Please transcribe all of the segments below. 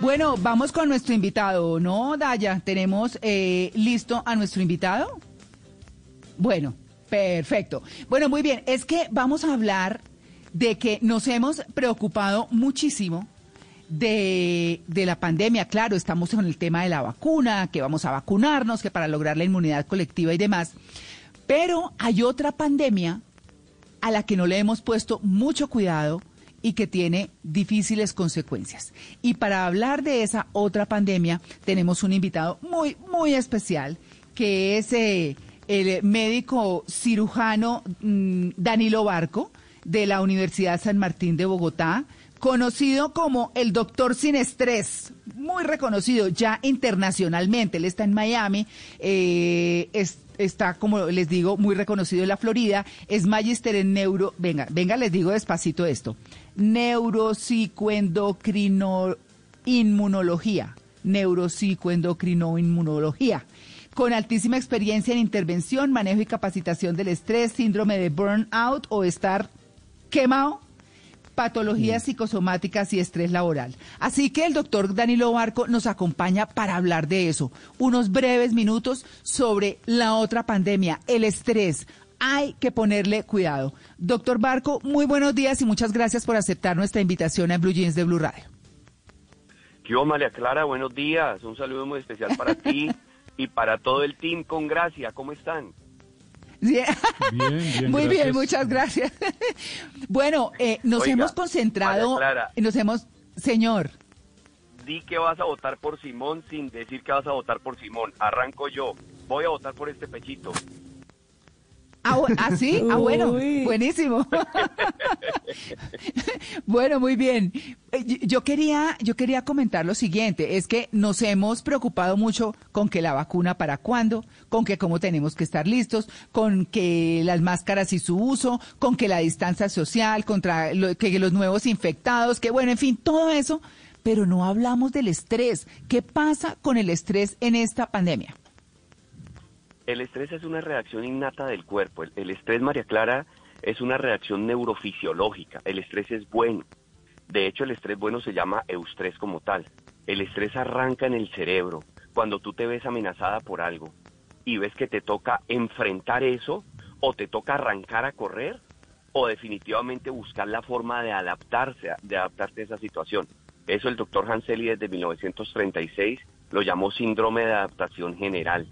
Bueno, vamos con nuestro invitado, ¿no, Daya? ¿Tenemos eh, listo a nuestro invitado? Bueno, perfecto. Bueno, muy bien. Es que vamos a hablar de que nos hemos preocupado muchísimo de, de, la pandemia. Claro, estamos en el tema de la vacuna, que vamos a vacunarnos, que para lograr la inmunidad colectiva y demás. Pero hay otra pandemia a la que no le hemos puesto mucho cuidado y que tiene difíciles consecuencias. Y para hablar de esa otra pandemia, tenemos un invitado muy, muy especial, que es eh, el médico cirujano mmm, Danilo Barco, de la Universidad San Martín de Bogotá, conocido como el doctor sin estrés, muy reconocido ya internacionalmente. Él está en Miami, eh, es, está, como les digo, muy reconocido en la Florida, es magíster en neuro, venga, venga, les digo despacito esto, neuropsicoendocrino inmunología, neuropsicoendocrino inmunología con altísima experiencia en intervención, manejo y capacitación del estrés, síndrome de burnout o estar quemado patologías psicosomáticas y estrés laboral. Así que el doctor Danilo Barco nos acompaña para hablar de eso. Unos breves minutos sobre la otra pandemia, el estrés. Hay que ponerle cuidado. Doctor Barco, muy buenos días y muchas gracias por aceptar nuestra invitación a Blue Jeans de Blue Radio. Yo, María Clara, buenos días. Un saludo muy especial para ti y para todo el team con gracia. ¿Cómo están? Bien. Bien, bien, Muy gracias. bien, muchas gracias. bueno, eh, nos Oiga, hemos concentrado, Clara. nos hemos, señor. Di que vas a votar por Simón sin decir que vas a votar por Simón. Arranco yo. Voy a votar por este pechito. Ah, ¿ah sí? Ah, bueno, buenísimo. bueno, muy bien. Yo quería, yo quería comentar lo siguiente, es que nos hemos preocupado mucho con que la vacuna para cuándo, con que cómo tenemos que estar listos, con que las máscaras y su uso, con que la distancia social, contra lo, que los nuevos infectados, que bueno, en fin, todo eso, pero no hablamos del estrés. ¿Qué pasa con el estrés en esta pandemia? El estrés es una reacción innata del cuerpo. El, estrés, María Clara, es una reacción neurofisiológica. El estrés es bueno. De hecho, el estrés bueno se llama eustrés como tal. El estrés arranca en el cerebro cuando tú te ves amenazada por algo y ves que te toca enfrentar eso o te toca arrancar a correr o definitivamente buscar la forma de adaptarse, de adaptarte a esa situación. Eso el doctor Hanseli desde 1936 lo llamó síndrome de adaptación general.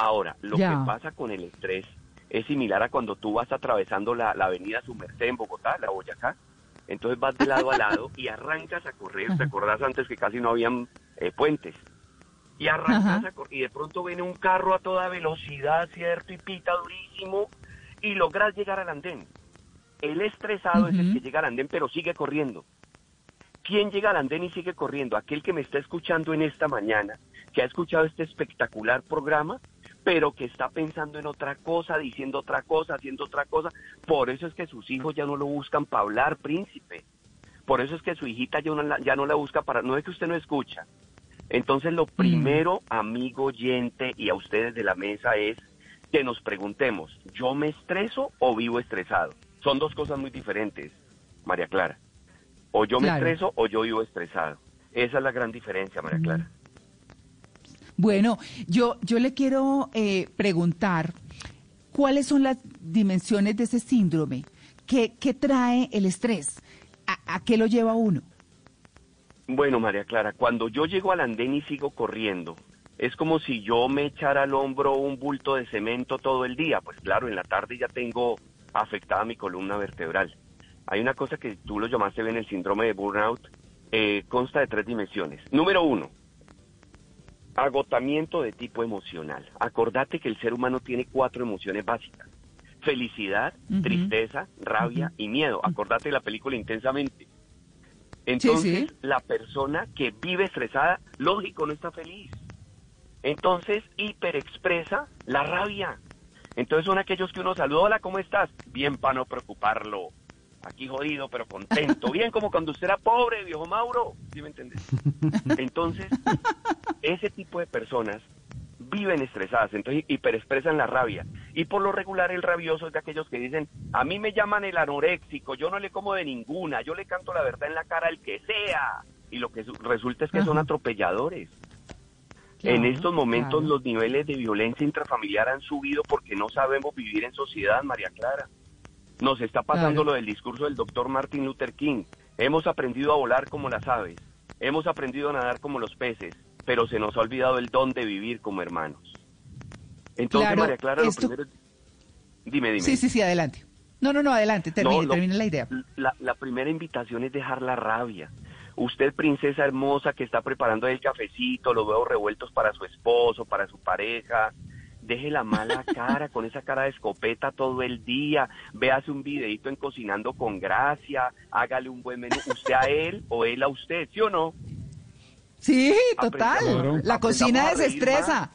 Ahora, lo Ya. que pasa con el estrés es similar a cuando tú vas atravesando la, la avenida Sumercé en Bogotá, la Boyacá. Entonces vas de lado a lado y arrancas a correr. ¿Te acordás antes que casi no habían eh, puentes? Y arrancas Ajá. a correr y de pronto viene un carro a toda velocidad, ¿cierto? Y pita durísimo y logras llegar al andén. El estresado es el que llega al andén pero sigue corriendo. ¿Quién llega al andén y sigue corriendo? Aquel que me está escuchando en esta mañana, que ha escuchado este espectacular programa, pero que está pensando en otra cosa, diciendo otra cosa, haciendo otra cosa. Por eso es que sus hijos ya no lo buscan para hablar, príncipe. Por eso es que su hijita ya no la, ya no la busca para... No es que usted no escucha. Entonces lo primero, amigo oyente y a ustedes de la mesa es que nos preguntemos, ¿yo me estreso o vivo estresado? Son dos cosas muy diferentes, María Clara. O yo me Claro. estreso o yo vivo estresado. Esa es la gran diferencia, María Clara. Bueno, yo, yo le quiero eh, preguntar cuáles son las dimensiones de ese síndrome. ¿Qué, qué trae el estrés? ¿A, a qué lo lleva uno? Bueno, María Clara, cuando yo llego al andén y sigo corriendo, es como si yo me echara al hombro un bulto de cemento todo el día. Pues claro, en la tarde ya tengo afectada mi columna vertebral. Hay una cosa que tú lo llamaste bien el síndrome de burnout, eh, consta de tres dimensiones. Número uno, agotamiento de tipo emocional. Acordate que el ser humano tiene cuatro emociones básicas. Felicidad, tristeza, rabia y miedo. Acordate de la película intensamente. Entonces, sí. la persona que vive estresada, lógico, no está feliz. Entonces, hiperexpresa la rabia. Entonces son aquellos que uno saluda, hola, ¿cómo estás? Bien, para no preocuparlo. Aquí jodido, pero contento. Bien, como cuando usted era pobre, viejo Mauro. ¿Sí me entiendes? Entonces, ese tipo de personas viven estresadas, entonces hiperexpresan la rabia. Y por lo regular el rabioso es de aquellos que dicen, a mí me llaman el anoréxico, yo no le como de ninguna, yo le canto la verdad en la cara al que sea. Y lo que su- resulta es que son atropelladores. Claro, en estos momentos claro. los niveles de violencia intrafamiliar han subido porque no sabemos vivir en sociedad, María Clara. Nos está pasando Claro. lo del discurso del doctor Martin Luther King. Hemos aprendido a volar como las aves, hemos aprendido a nadar como los peces, pero se nos ha olvidado el don de vivir como hermanos. Entonces, Claro, María Clara, lo primero es... Dime, dime. Sí, sí, sí, adelante. No, no, no, adelante, termine, No, lo- termine la idea. La, la primera invitación es dejar la rabia. Usted, princesa hermosa, que está preparando el cafecito, los huevos revueltos para su esposo, para su pareja, deje la mala cara con esa cara de escopeta todo el día, véase un videito en Cocinando con Gracia, hágale un buen menú, usted a él o él a usted, ¿sí o no? Sí, Aprendamos- total. La aprendamos cocina desestresa.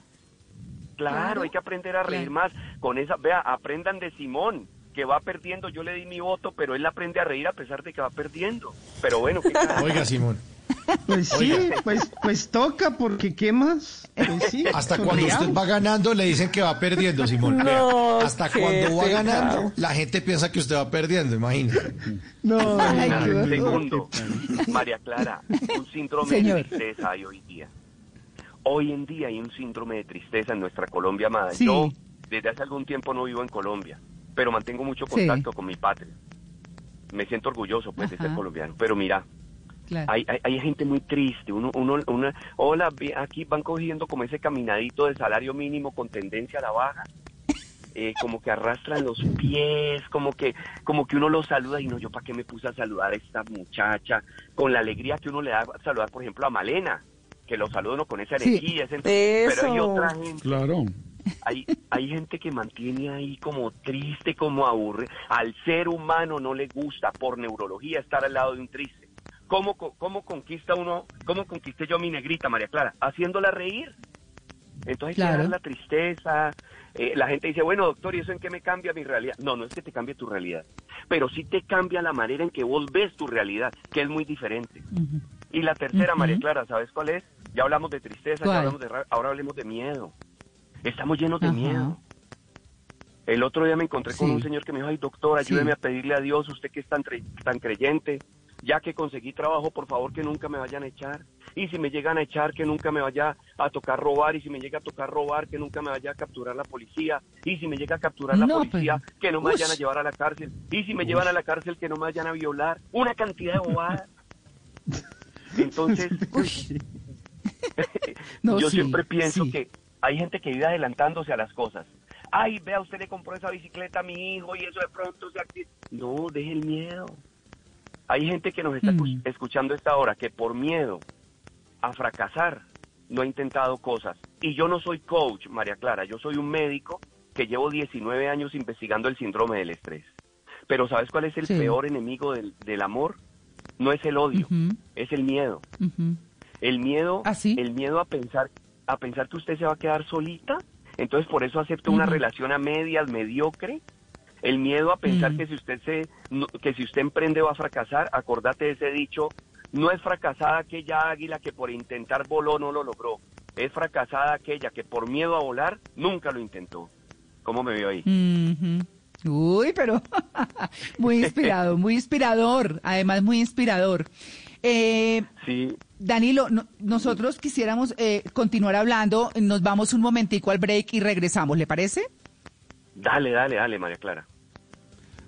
Claro, Claro, hay que aprender a reír más. Con esa, vea, aprendan de Simón, que va perdiendo. Yo le di mi voto, pero él aprende a reír a pesar de que va perdiendo. Pero bueno, ¿qué? Oiga, Simón, Pues sí, pues, pues toca, porque ¿qué más? Pues sí, hasta cuando usted va ganando le dicen que va perdiendo, Simón. No, hasta qué cuando va pecado. ganando, la gente piensa que usted va perdiendo, imagínese. No, Ay, no. Segundo. María Clara, un síndrome Señor. de tristeza hay hoy día. Hoy en día hay un síndrome de tristeza en nuestra Colombia amada. Sí. Yo desde hace algún tiempo no vivo en Colombia, pero mantengo mucho Sí. contacto con mi patria. Me siento orgulloso pues de ser colombiano, pero mira, Claro. hay, hay, hay gente muy triste. Uno, uno, una, hola, aquí van cogiendo como ese caminadito de salario mínimo con tendencia a la baja. Eh, como que arrastran los pies, como que, como que uno los saluda y no, yo para qué me puse a saludar a esta muchacha, con la alegría que uno le da a saludar, por ejemplo, a Malena, que lo saluda uno con esa Sí. energía, pero hay otra gente Claro. hay, hay gente que mantiene ahí como triste, como aburre. Al ser humano no le gusta por neurología estar al lado de un triste. ¿Cómo, cómo conquista uno, cómo conquisté yo a mi negrita, María Clara? Haciéndola reír. Entonces Claro. la tristeza. Eh, la gente dice, bueno, doctor, ¿y eso en qué me cambia mi realidad? No, no es que te cambie tu realidad, pero sí te cambia la manera en que vos ves tu realidad, que es muy diferente. Y la tercera. María Clara, ¿sabes cuál es? Ya hablamos de tristeza, ¿Cuál? ya hablamos de ra- ahora hablemos de miedo. Estamos llenos de Ajá. miedo. El otro día me encontré con un señor que me dijo, ay doctor, Sí. ayúdeme a pedirle a Dios, usted que es tan, tan creyente, ya que conseguí trabajo, por favor que nunca me vayan a echar. Y si me llegan a echar, que nunca me vaya a tocar robar. Y si me llega a tocar robar, que nunca me vaya a capturar la policía. Y si me llega a capturar la No, policía, pero- que no me Ush. vayan a llevar a la cárcel. Y si me llevan a la cárcel, que no me vayan a violar. Una cantidad de bobadas. Entonces, No, yo sí, siempre pienso sí. que hay gente que vive adelantándose a las cosas. Ay, vea, usted le compró esa bicicleta a mi hijo y eso de pronto se acti- No, deje el miedo. Hay gente que nos está Mm. escu- escuchando esta hora que por miedo a fracasar no ha intentado cosas. Y yo no soy coach, María Clara, yo soy un médico que llevo 19 años investigando el síndrome del estrés. Pero ¿sabes cuál es el Sí. peor enemigo del, del amor? No es el odio, es el miedo. El miedo, ¿Ah, sí? el miedo a pensar, a pensar que usted se va a quedar solita, entonces por eso acepta una Ujú. relación a medias, mediocre. El miedo a pensar Mm. que si usted se, no- que si usted emprende va a fracasar, acordate de ese dicho, no es fracasada aquella águila que por intentar voló no lo logró, es fracasada aquella que por miedo a volar nunca lo intentó. ¿Cómo me veo ahí? Uy, pero muy inspirado, muy inspirador, además muy inspirador. Eh, Sí, Danilo, no- nosotros quisiéramos eh, continuar hablando, nos vamos un momentico al break y regresamos, ¿le parece? dale, dale, dale, María Clara.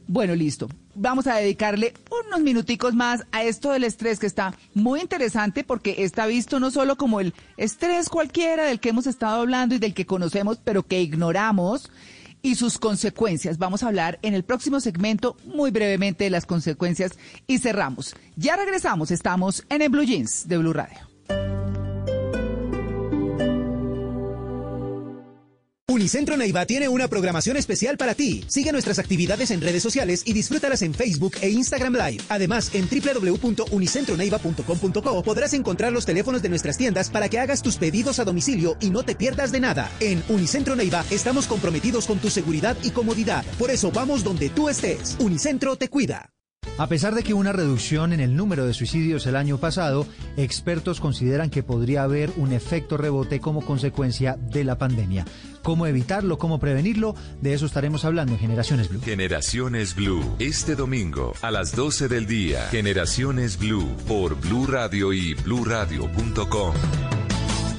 Bueno, listo. Vamos a dedicarle unos minuticos más a esto del estrés que está muy interesante porque está visto no solo como el estrés cualquiera del que hemos estado hablando y del que conocemos pero que ignoramos y sus consecuencias. Vamos a hablar en el próximo segmento muy brevemente de las consecuencias y cerramos. Ya regresamos, estamos en el Blue Jeans de Blue Radio. Unicentro Neiva tiene una programación especial para ti. Sigue nuestras actividades en redes sociales y disfrútalas en Facebook e Instagram Live. Además, en www.unicentroneiva.com.co podrás encontrar los teléfonos de nuestras tiendas para que hagas tus pedidos a domicilio y no te pierdas de nada. En Unicentro Neiva estamos comprometidos con tu seguridad y comodidad. Por eso vamos donde tú estés. Unicentro te cuida. A pesar de que una reducción en el número de suicidios el año pasado, expertos consideran que podría haber un efecto rebote como consecuencia de la pandemia. ¿Cómo evitarlo? ¿Cómo prevenirlo? De eso estaremos hablando en Generaciones Blue. Generaciones Blue, este domingo a las 12 del día. Generaciones Blue por Blue Radio y bluradio.com.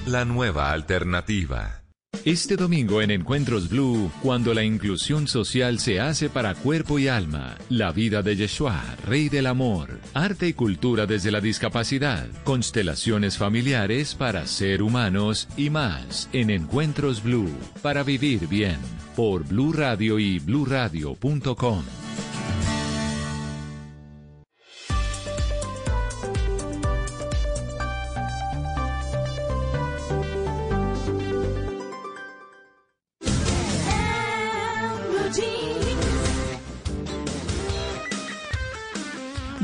La nueva alternativa. Este domingo en Encuentros Blue, cuando la inclusión social se hace para cuerpo y alma, la vida de Yeshua, Rey del Amor, arte y cultura desde la discapacidad, constelaciones familiares para ser humanos y más en Encuentros Blue, para vivir bien, por Blue Radio y bluradio.com.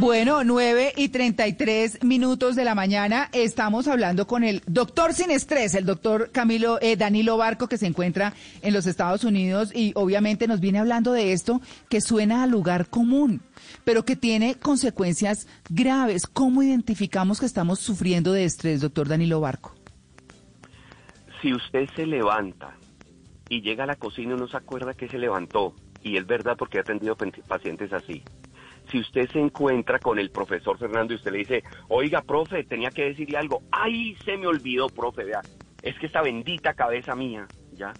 Bueno, 9 y 33 minutos de la mañana. Estamos hablando con el doctor sin estrés, el doctor Camilo eh, Danilo Barco, que se encuentra en los Estados Unidos y obviamente nos viene hablando de esto que suena a lugar común, pero que tiene consecuencias graves. ¿Cómo identificamos que estamos sufriendo de estrés, doctor Danilo Barco? Si usted se levanta y llega a la cocina y no se acuerda que se levantó, y es verdad porque he atendido pacientes así si usted se encuentra con el profesor Fernando y usted le dice, oiga, profe, tenía que decirle algo, ay, se me olvidó, profe, vea, es que esta bendita cabeza mía, ¿ya?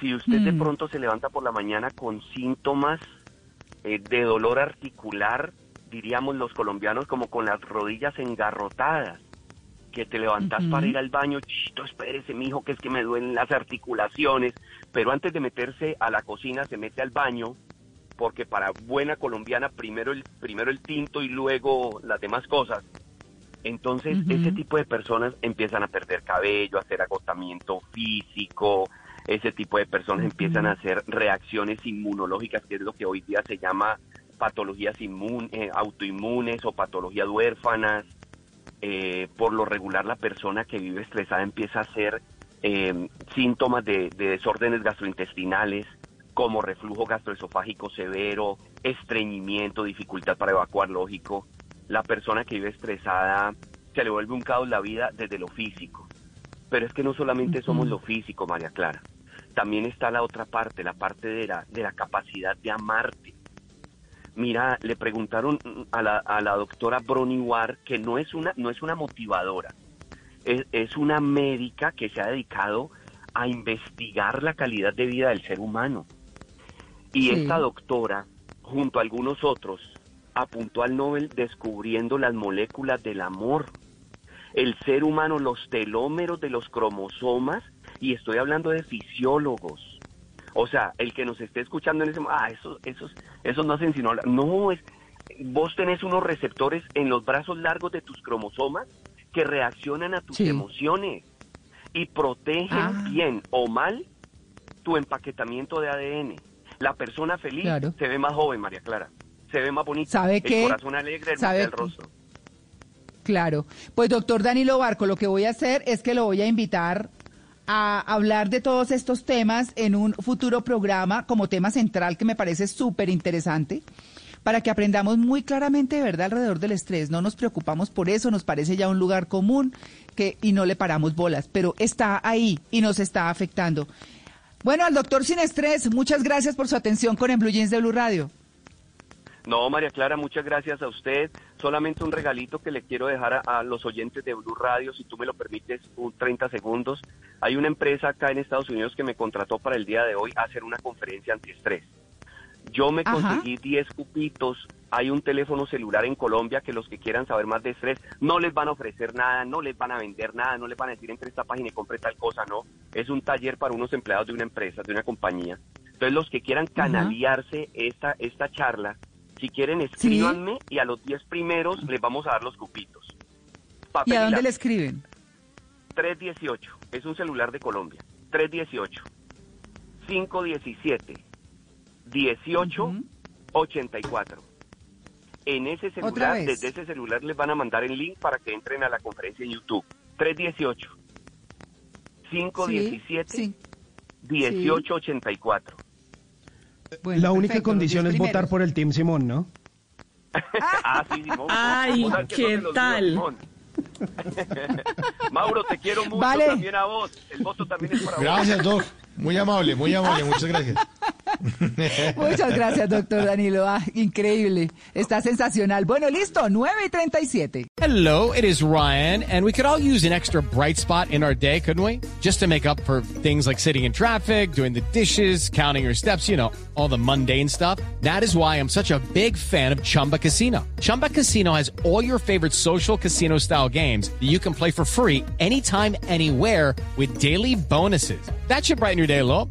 Si usted de Mm. pronto se levanta por la mañana con síntomas eh, de dolor articular, diríamos los colombianos, como con las rodillas engarrotadas, que te levantás Ujú. para ir al baño, chito, espérese, mijo, que es que me duelen las articulaciones, pero antes de meterse a la cocina se mete al baño, porque para buena colombiana primero el primero el tinto y luego las demás cosas. Entonces, ese tipo de personas empiezan a perder cabello, a hacer agotamiento físico, ese tipo de personas empiezan a hacer reacciones inmunológicas, que es lo que hoy día se llama patologías inmun- eh, autoinmunes o patologías huérfanas. Eh, por lo regular, la persona que vive estresada empieza a hacer eh, síntomas de, de desórdenes gastrointestinales, como reflujo gastroesofágico severo, estreñimiento, dificultad para evacuar lógico. La persona que vive estresada se le vuelve un caos la vida desde lo físico. Pero es que no solamente somos lo físico, María Clara. También está la otra parte, la parte de la, de la capacidad de amarte. Mira, le preguntaron a la, a la doctora Brony Ward que no es una, no es una motivadora, es, es una médica que se ha dedicado a investigar la calidad de vida del ser humano. Y Sí. esta doctora, junto a algunos otros, apuntó al Nobel descubriendo las moléculas del amor. El ser humano, los telómeros de los cromosomas, y estoy hablando de fisiólogos. O sea, el que nos esté escuchando en ese momento, ah, esos, esos, esos no hacen sino hablar. No, es, vos tenés unos receptores en los brazos largos de tus cromosomas que reaccionan a tus Sí. emociones y protegen Ah. bien o mal tu empaquetamiento de ADN. La persona feliz Claro. se ve más joven, María Clara. Se ve más bonita. ¿Sabe el qué? corazón alegre, el ¿Sabe el qué? rostro. Claro. Pues doctor Danilo Barco, lo que voy a hacer es que lo voy a invitar a hablar de todos estos temas en un futuro programa como tema central que me parece súper interesante para que aprendamos muy claramente de verdad alrededor del estrés. No nos preocupamos por eso, nos parece ya un lugar común que, y no le paramos bolas, pero está ahí y nos está afectando. Bueno, al doctor sin estrés, muchas gracias por su atención con En Blue Jeans de Blue Radio. No, María Clara, muchas gracias a usted. Solamente un regalito que le quiero dejar a, a los oyentes de Blue Radio, si tú me lo permites, un 30 segundos. Hay una empresa acá en Estados Unidos que me contrató para el día de hoy a hacer una conferencia antiestrés. Yo me Ajá. conseguí 10 cupitos. Hay un teléfono celular en Colombia que los que quieran saber más de estrés no les van a ofrecer nada, no les van a vender nada, no les van a decir entre esta página y compre tal cosa, no. Es un taller para unos empleados de una empresa, de una compañía. Entonces los que quieran canaliarse esta, esta charla, si quieren escríbanme y a los 10 primeros les vamos a dar los cupitos. ¿Y Papel a dónde le escriben? 318, es un celular de Colombia. 318 517 1884. En ese celular, desde ese celular les van a mandar el link para que entren a la conferencia en YouTube. 318 517 sí. 1884. Bueno, La única perfecto, condición es votar por el Team Simón, ¿no? Ah, sí, Simón. Ay, ¿qué no tal? Mauro, te quiero mucho Vale. también a vos. El voto también es para vos. Gracias, Doc. Muy amable, muy amable. Muchas gracias. Muchas gracias, doctor Danilo. Ah, increíble. Está sensacional. Bueno, listo, 9 y 37. Hello, it is Ryan, and we could all use an extra bright spot in our day, couldn't we? Just to make up for things like sitting in traffic, doing the dishes, counting your steps, you know, all the mundane stuff. That is why I'm such a big fan of Chumba Casino. Chumba Casino has all your favorite social casino style games that you can play for free anytime, anywhere with daily bonuses. That should brighten your day a little.